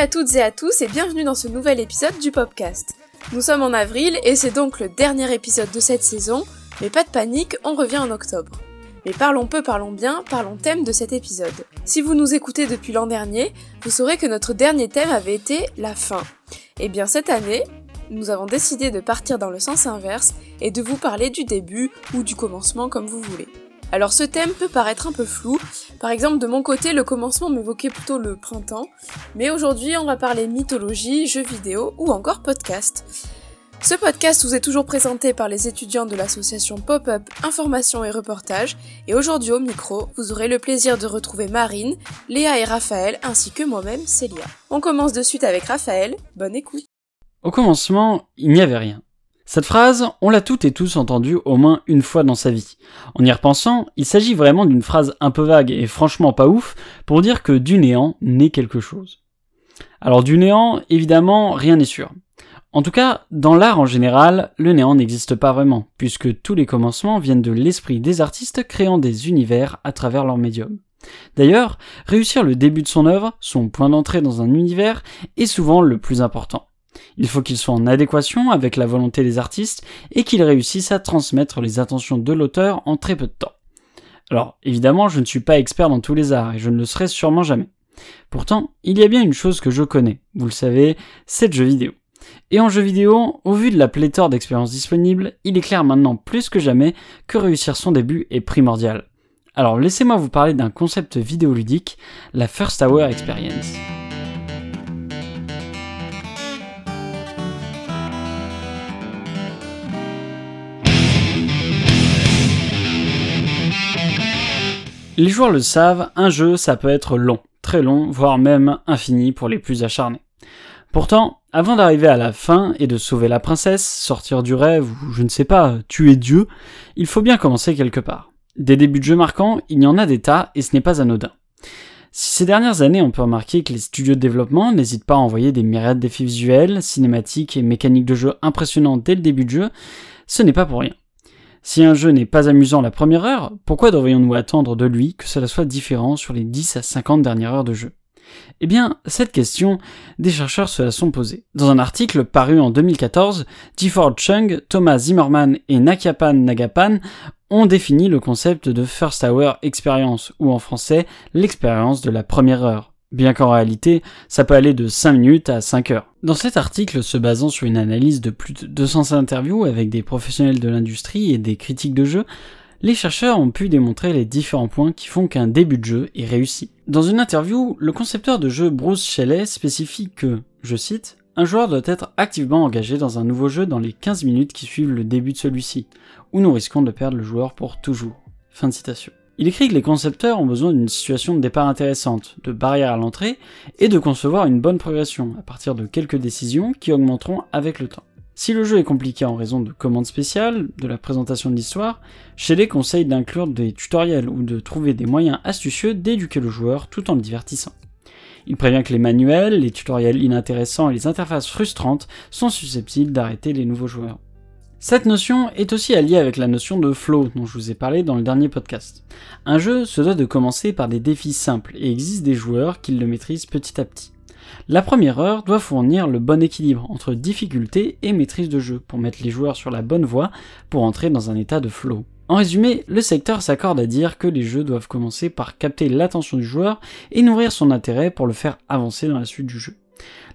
à toutes et à tous et bienvenue dans ce nouvel épisode du podcast. Nous sommes en avril et c'est donc le dernier épisode de cette saison, mais pas de panique, on revient en octobre. Mais parlons peu, parlons bien, parlons thème de cet épisode. Si vous nous écoutez depuis l'an dernier, vous saurez que notre dernier thème avait été la fin. Et eh bien cette année, nous avons décidé de partir dans le sens inverse et de vous parler du début ou du commencement comme vous voulez. Alors ce thème peut paraître un peu flou, par exemple de mon côté le commencement m'évoquait plutôt le printemps, mais aujourd'hui on va parler mythologie, jeux vidéo ou encore podcast. Ce podcast vous est toujours présenté par les étudiants de l'association Pop-up Information et Reportage, et aujourd'hui au micro, vous aurez le plaisir de retrouver Marine, Léa et Raphaël, ainsi que moi-même, Célia. On commence de suite avec Raphaël, bonne écoute. Au commencement, il n'y avait rien. Cette phrase, on l'a toutes et tous entendue au moins une fois dans sa vie. En y repensant, il s'agit vraiment d'une phrase un peu vague et franchement pas ouf pour dire que du néant naît quelque chose. Alors du néant, évidemment, rien n'est sûr. En tout cas, dans l'art en général, le néant n'existe pas vraiment, puisque tous les commencements viennent de l'esprit des artistes créant des univers à travers leur médium. D'ailleurs, réussir le début de son œuvre, son point d'entrée dans un univers, est souvent le plus important. Il faut qu'il soit en adéquation avec la volonté des artistes et qu'il réussisse à transmettre les intentions de l'auteur en très peu de temps. Alors, évidemment, je ne suis pas expert dans tous les arts et je ne le serai sûrement jamais. Pourtant, il y a bien une chose que je connais, vous le savez, c'est le jeu vidéo. Et en jeu vidéo, au vu de la pléthore d'expériences disponibles, il est clair maintenant plus que jamais que réussir son début est primordial. Alors laissez-moi vous parler d'un concept vidéoludique, la First Hour Experience. Les joueurs le savent, un jeu ça peut être long, très long, voire même infini pour les plus acharnés. Pourtant, avant d'arriver à la fin et de sauver la princesse, sortir du rêve ou je ne sais pas, tuer Dieu, il faut bien commencer quelque part. Des débuts de jeu marquants, il y en a des tas et ce n'est pas anodin. Si ces dernières années on peut remarquer que les studios de développement n'hésitent pas à envoyer des myriades d'effets visuels, cinématiques et mécaniques de jeu impressionnants dès le début de jeu, ce n'est pas pour rien. Si un jeu n'est pas amusant la première heure, pourquoi devrions-nous attendre de lui que cela soit différent sur les 10 à 50 dernières heures de jeu? Eh bien, cette question, des chercheurs se la sont posées. Dans un article paru en 2014, Gifford Chung, Thomas Zimmerman et Nakyapan Nagapan ont défini le concept de First Hour Experience, ou en français, l'expérience de la première heure. Bien qu'en réalité, ça peut aller de 5 minutes à 5 heures. Dans cet article, se basant sur une analyse de plus de 200 interviews avec des professionnels de l'industrie et des critiques de jeux, les chercheurs ont pu démontrer les différents points qui font qu'un début de jeu est réussi. Dans une interview, le concepteur de jeu Bruce Shelley spécifie que, je cite, un joueur doit être activement engagé dans un nouveau jeu dans les 15 minutes qui suivent le début de celui-ci, ou nous risquons de perdre le joueur pour toujours. Fin de citation. Il écrit que les concepteurs ont besoin d'une situation de départ intéressante, de barrière à l'entrée, et de concevoir une bonne progression à partir de quelques décisions qui augmenteront avec le temps. Si le jeu est compliqué en raison de commandes spéciales, de la présentation de l'histoire, Shelley conseille d'inclure des tutoriels ou de trouver des moyens astucieux d'éduquer le joueur tout en le divertissant. Il prévient que les manuels, les tutoriels inintéressants et les interfaces frustrantes sont susceptibles d'arrêter les nouveaux joueurs. Cette notion est aussi alliée avec la notion de flow dont je vous ai parlé dans le dernier podcast. Un jeu se doit de commencer par des défis simples et existe des joueurs qui le maîtrisent petit à petit. La première heure doit fournir le bon équilibre entre difficulté et maîtrise de jeu pour mettre les joueurs sur la bonne voie pour entrer dans un état de flow. En résumé, le secteur s'accorde à dire que les jeux doivent commencer par capter l'attention du joueur et nourrir son intérêt pour le faire avancer dans la suite du jeu.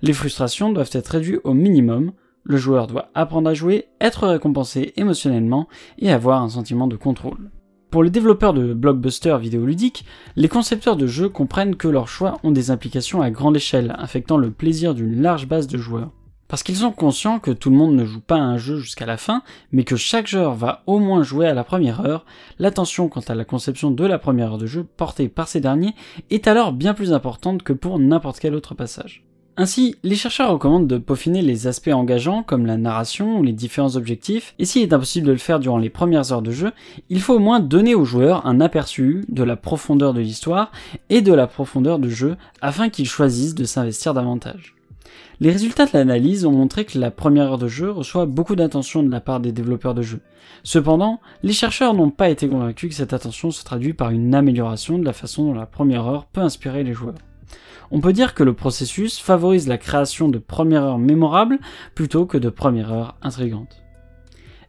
Les frustrations doivent être réduites au minimum, le joueur doit apprendre à jouer, être récompensé émotionnellement et avoir un sentiment de contrôle. Pour les développeurs de blockbusters vidéoludiques, les concepteurs de jeux comprennent que leurs choix ont des implications à grande échelle, affectant le plaisir d'une large base de joueurs. Parce qu'ils sont conscients que tout le monde ne joue pas à un jeu jusqu'à la fin, mais que chaque joueur va au moins jouer à la première heure, l'attention quant à la conception de la première heure de jeu portée par ces derniers est alors bien plus importante que pour n'importe quel autre passage. Ainsi, les chercheurs recommandent de peaufiner les aspects engageants comme la narration ou les différents objectifs, et s'il est impossible de le faire durant les premières heures de jeu, il faut au moins donner aux joueurs un aperçu de la profondeur de l'histoire et de la profondeur de jeu afin qu'ils choisissent de s'investir davantage. Les résultats de l'analyse ont montré que la première heure de jeu reçoit beaucoup d'attention de la part des développeurs de jeux. Cependant, les chercheurs n'ont pas été convaincus que cette attention se traduit par une amélioration de la façon dont la première heure peut inspirer les joueurs. On peut dire que le processus favorise la création de premières heures mémorables plutôt que de premières heures intrigantes.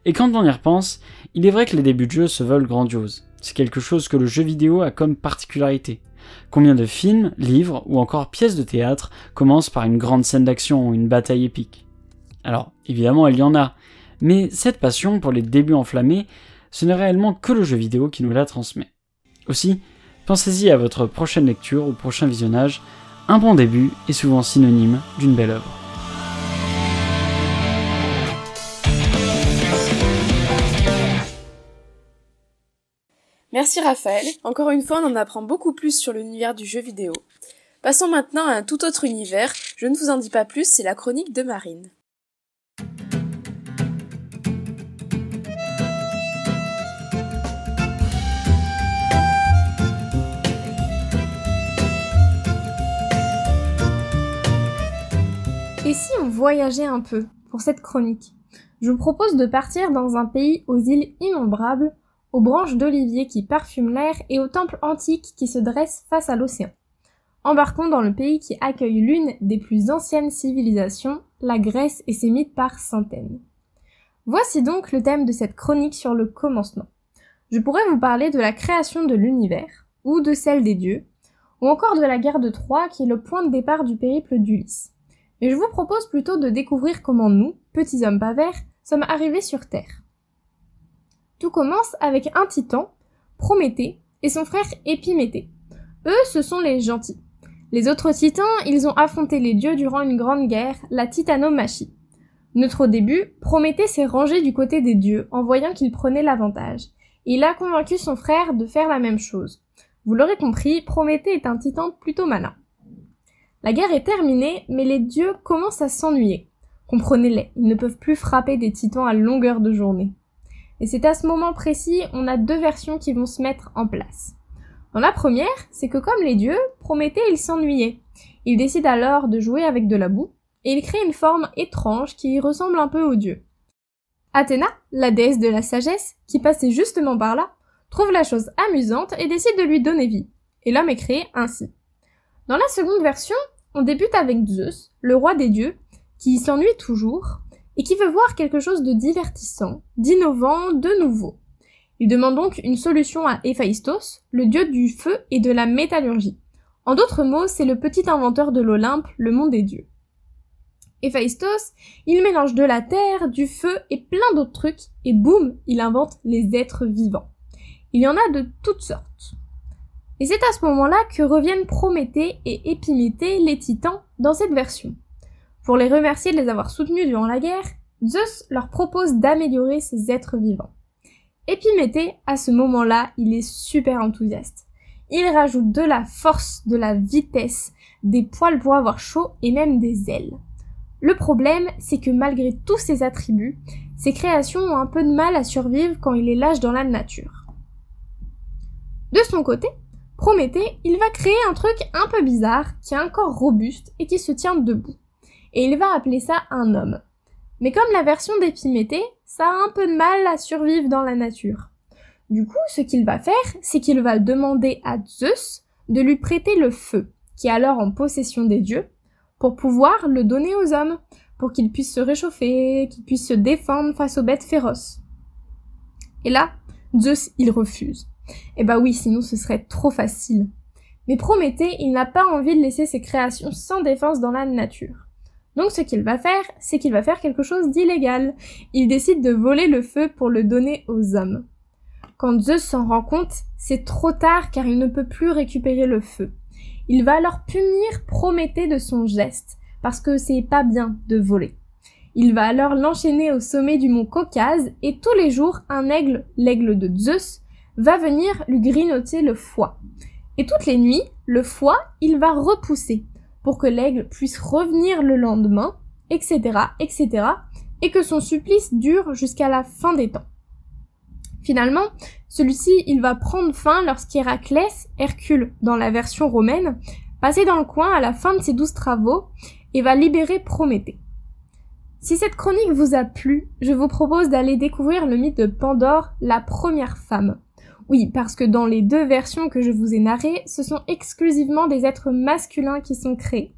Et quand on y repense, il est vrai que les débuts de jeu se veulent grandioses. C'est quelque chose que le jeu vidéo a comme particularité. Combien de films, livres ou encore pièces de théâtre commencent par une grande scène d'action ou une bataille épique? Alors, évidemment, il y en a, mais cette passion pour les débuts enflammés, ce n'est réellement que le jeu vidéo qui nous la transmet. Aussi, pensez-y à votre prochaine lecture ou prochain visionnage, un bon début est souvent synonyme d'une belle œuvre. Merci Raphaël. Encore une fois, on en apprend beaucoup plus sur l'univers du jeu vidéo. Passons maintenant à un tout autre univers. Je ne vous en dis pas plus, c'est la chronique de Marine. Et si on voyageait un peu pour cette chronique? Je vous propose de partir dans un pays aux îles innombrables aux branches d'olivier qui parfument l'air et aux temples antiques qui se dressent face à l'océan. Embarquons dans le pays qui accueille l'une des plus anciennes civilisations, la Grèce et ses mythes par centaines. Voici donc le thème de cette chronique sur le commencement. Je pourrais vous parler de la création de l'univers, ou de celle des dieux, ou encore de la guerre de Troie qui est le point de départ du périple d'Ulysse. Mais je vous propose plutôt de découvrir comment nous, petits hommes pas sommes arrivés sur Terre. Tout commence avec un titan, Prométhée, et son frère Épiméthée. Eux, ce sont les gentils. Les autres titans, ils ont affronté les dieux durant une grande guerre, la titanomachie. Notre au début, Prométhée s'est rangé du côté des dieux en voyant qu'il prenait l'avantage. Il a convaincu son frère de faire la même chose. Vous l'aurez compris, Prométhée est un titan plutôt malin. La guerre est terminée, mais les dieux commencent à s'ennuyer. Comprenez-les, ils ne peuvent plus frapper des titans à longueur de journée. Et c'est à ce moment précis, on a deux versions qui vont se mettre en place. Dans la première, c'est que comme les dieux, Prométhée il s'ennuyait. Il décide alors de jouer avec de la boue, et il crée une forme étrange qui ressemble un peu aux dieux. Athéna, la déesse de la sagesse, qui passait justement par là, trouve la chose amusante et décide de lui donner vie. Et l'homme est créé ainsi. Dans la seconde version, on débute avec Zeus, le roi des dieux, qui s'ennuie toujours, et qui veut voir quelque chose de divertissant, d'innovant, de nouveau. Il demande donc une solution à Héphaïstos, le dieu du feu et de la métallurgie. En d'autres mots, c'est le petit inventeur de l'Olympe, le monde des dieux. Héphaïstos, il mélange de la terre, du feu et plein d'autres trucs, et boum, il invente les êtres vivants. Il y en a de toutes sortes. Et c'est à ce moment-là que reviennent Prométhée et Épiméthée, les titans, dans cette version. Pour les remercier de les avoir soutenus durant la guerre, Zeus leur propose d'améliorer ces êtres vivants. Épiméthée, à ce moment-là, il est super enthousiaste. Il rajoute de la force, de la vitesse, des poils pour avoir chaud et même des ailes. Le problème, c'est que malgré tous ces attributs, ses créations ont un peu de mal à survivre quand il est lâche dans la nature. De son côté, Prométhée, il va créer un truc un peu bizarre, qui est un corps robuste et qui se tient debout et il va appeler ça un homme. Mais comme la version d'Épiméthée, ça a un peu de mal à survivre dans la nature. Du coup, ce qu'il va faire, c'est qu'il va demander à Zeus de lui prêter le feu, qui est alors en possession des dieux, pour pouvoir le donner aux hommes, pour qu'ils puissent se réchauffer, qu'ils puissent se défendre face aux bêtes féroces. Et là, Zeus, il refuse. Eh bah oui, sinon ce serait trop facile. Mais Prométhée, il n'a pas envie de laisser ses créations sans défense dans la nature. Donc ce qu'il va faire, c'est qu'il va faire quelque chose d'illégal. Il décide de voler le feu pour le donner aux hommes. Quand Zeus s'en rend compte, c'est trop tard car il ne peut plus récupérer le feu. Il va alors punir Prométhée de son geste, parce que c'est pas bien de voler. Il va alors l'enchaîner au sommet du mont Caucase et tous les jours un aigle, l'aigle de Zeus, va venir lui grignoter le foie. Et toutes les nuits, le foie, il va repousser pour que l'aigle puisse revenir le lendemain, etc., etc., et que son supplice dure jusqu'à la fin des temps. Finalement, celui-ci, il va prendre fin lorsqu'Héraclès, Hercule dans la version romaine, passait dans le coin à la fin de ses douze travaux et va libérer Prométhée. Si cette chronique vous a plu, je vous propose d'aller découvrir le mythe de Pandore, la première femme, Oui, parce que dans les deux versions que je vous ai narrées, ce sont exclusivement des êtres masculins qui sont créés.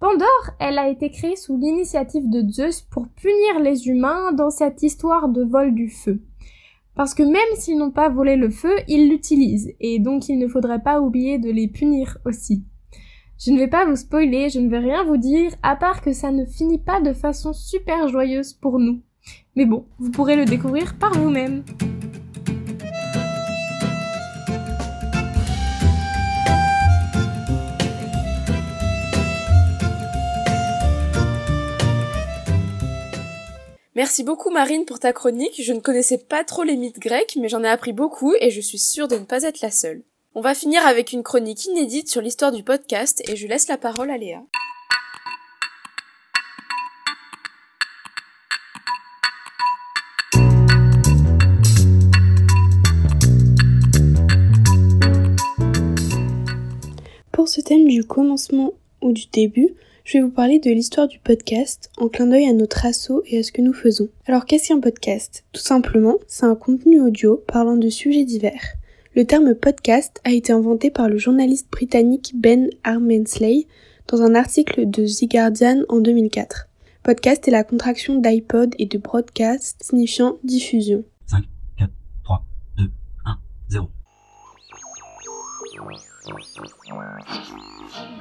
Pandore, elle a été créée sous l'initiative de Zeus pour punir les humains dans cette histoire de vol du feu. Parce que même s'ils n'ont pas volé le feu, ils l'utilisent, et donc il ne faudrait pas oublier de les punir aussi. Je ne vais pas vous spoiler, je ne vais rien vous dire, à part que ça ne finit pas de façon super joyeuse pour nous. Mais bon, vous pourrez le découvrir par vous-même. Merci beaucoup Marine pour ta chronique. Je ne connaissais pas trop les mythes grecs, mais j'en ai appris beaucoup et je suis sûre de ne pas être la seule. On va finir avec une chronique inédite sur l'histoire du podcast et je laisse la parole à Léa. Pour ce thème du commencement ou du début, je vais vous parler de l'histoire du podcast en clin d'œil à notre assaut et à ce que nous faisons. Alors qu'est-ce qu'un podcast? Tout simplement, c'est un contenu audio parlant de sujets divers. Le terme podcast a été inventé par le journaliste britannique Ben Armensley dans un article de The Guardian en 2004. Podcast est la contraction d'iPod et de broadcast signifiant diffusion. 5, 4, 3, 2, 1, 0.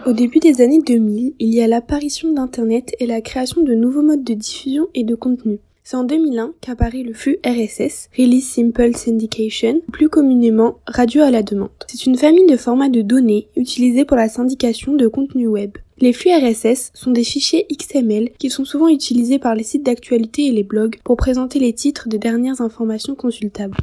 Au début des années 2000, il y a l'apparition d'Internet et la création de nouveaux modes de diffusion et de contenu. C'est en 2001 qu'apparaît le flux RSS, Release Simple Syndication, plus communément radio à la demande. C'est une famille de formats de données utilisés pour la syndication de contenu web. Les flux RSS sont des fichiers XML qui sont souvent utilisés par les sites d'actualité et les blogs pour présenter les titres des dernières informations consultables.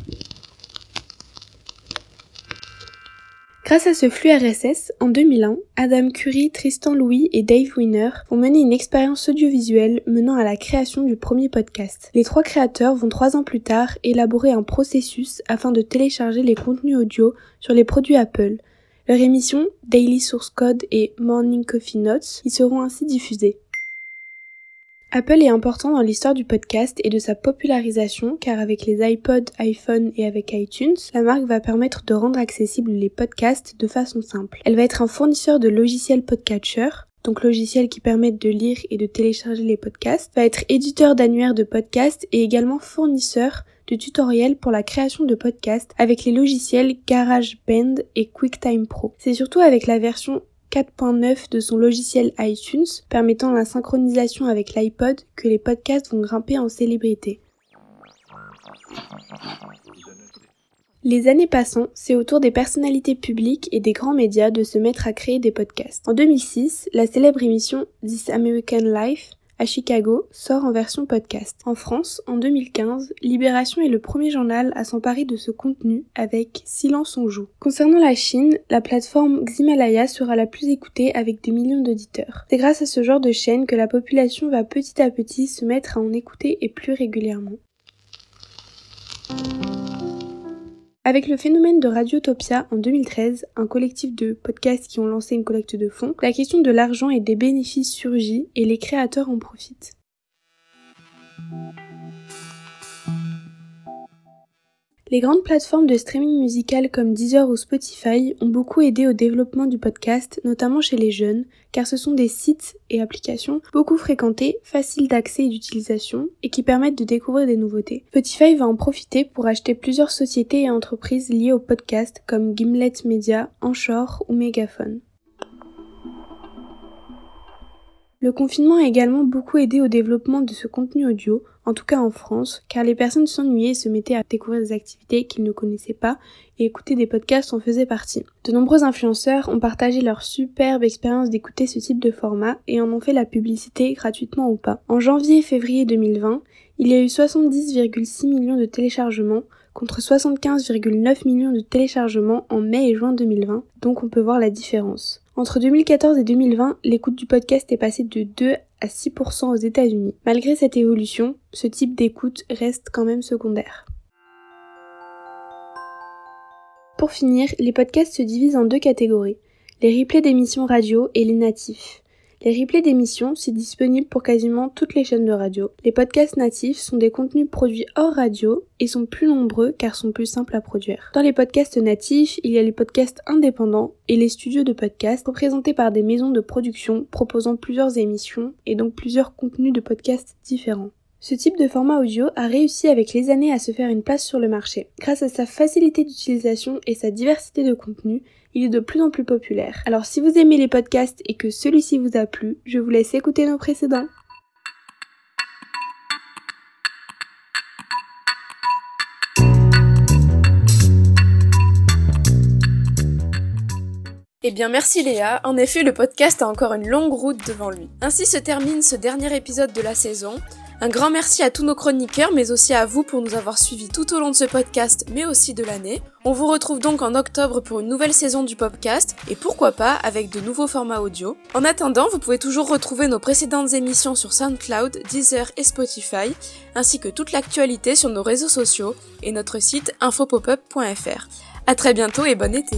Grâce à ce flux RSS, en 2001, Adam Curry, Tristan Louis et Dave Winner vont mener une expérience audiovisuelle menant à la création du premier podcast. Les trois créateurs vont trois ans plus tard élaborer un processus afin de télécharger les contenus audio sur les produits Apple. Leur émission, Daily Source Code et Morning Coffee Notes, y seront ainsi diffusées. Apple est important dans l'histoire du podcast et de sa popularisation car avec les iPod, iPhone et avec iTunes, la marque va permettre de rendre accessibles les podcasts de façon simple. Elle va être un fournisseur de logiciels podcatcher, donc logiciels qui permettent de lire et de télécharger les podcasts, va être éditeur d'annuaires de podcasts et également fournisseur de tutoriels pour la création de podcasts avec les logiciels GarageBand et QuickTime Pro. C'est surtout avec la version 4.9 de son logiciel iTunes, permettant la synchronisation avec l'iPod, que les podcasts vont grimper en célébrité. Les années passant, c'est au tour des personnalités publiques et des grands médias de se mettre à créer des podcasts. En 2006, la célèbre émission This American Life à Chicago sort en version podcast. En France, en 2015, Libération est le premier journal à s'emparer de ce contenu avec Silence on joue. Concernant la Chine, la plateforme Ximalaya sera la plus écoutée avec des millions d'auditeurs. C'est grâce à ce genre de chaîne que la population va petit à petit se mettre à en écouter et plus régulièrement. Avec le phénomène de Radiotopia en 2013, un collectif de podcasts qui ont lancé une collecte de fonds, la question de l'argent et des bénéfices surgit et les créateurs en profitent. Les grandes plateformes de streaming musical comme Deezer ou Spotify ont beaucoup aidé au développement du podcast, notamment chez les jeunes, car ce sont des sites et applications beaucoup fréquentés, faciles d'accès et d'utilisation, et qui permettent de découvrir des nouveautés. Spotify va en profiter pour acheter plusieurs sociétés et entreprises liées au podcast comme Gimlet Media, Anchor ou Megaphone. Le confinement a également beaucoup aidé au développement de ce contenu audio, en tout cas en France, car les personnes s'ennuyaient et se mettaient à découvrir des activités qu'ils ne connaissaient pas et écouter des podcasts en faisait partie. De nombreux influenceurs ont partagé leur superbe expérience d'écouter ce type de format et en ont fait la publicité gratuitement ou pas. En janvier et février 2020, il y a eu 70,6 millions de téléchargements contre 75,9 millions de téléchargements en mai et juin 2020, donc on peut voir la différence. Entre 2014 et 2020, l'écoute du podcast est passée de 2 à 6% aux États-Unis. Malgré cette évolution, ce type d'écoute reste quand même secondaire. Pour finir, les podcasts se divisent en deux catégories, les replays d'émissions radio et les natifs. Les replays d'émissions, c'est disponible pour quasiment toutes les chaînes de radio. Les podcasts natifs sont des contenus produits hors radio et sont plus nombreux car sont plus simples à produire. Dans les podcasts natifs, il y a les podcasts indépendants et les studios de podcasts représentés par des maisons de production proposant plusieurs émissions et donc plusieurs contenus de podcasts différents. Ce type de format audio a réussi avec les années à se faire une place sur le marché. Grâce à sa facilité d'utilisation et sa diversité de contenu, il est de plus en plus populaire. Alors si vous aimez les podcasts et que celui-ci vous a plu, je vous laisse écouter nos précédents. Eh bien merci Léa, en effet le podcast a encore une longue route devant lui. Ainsi se termine ce dernier épisode de la saison. Un grand merci à tous nos chroniqueurs, mais aussi à vous pour nous avoir suivis tout au long de ce podcast, mais aussi de l'année. On vous retrouve donc en octobre pour une nouvelle saison du podcast, et pourquoi pas avec de nouveaux formats audio. En attendant, vous pouvez toujours retrouver nos précédentes émissions sur SoundCloud, Deezer et Spotify, ainsi que toute l'actualité sur nos réseaux sociaux et notre site infopopup.fr. À très bientôt et bon été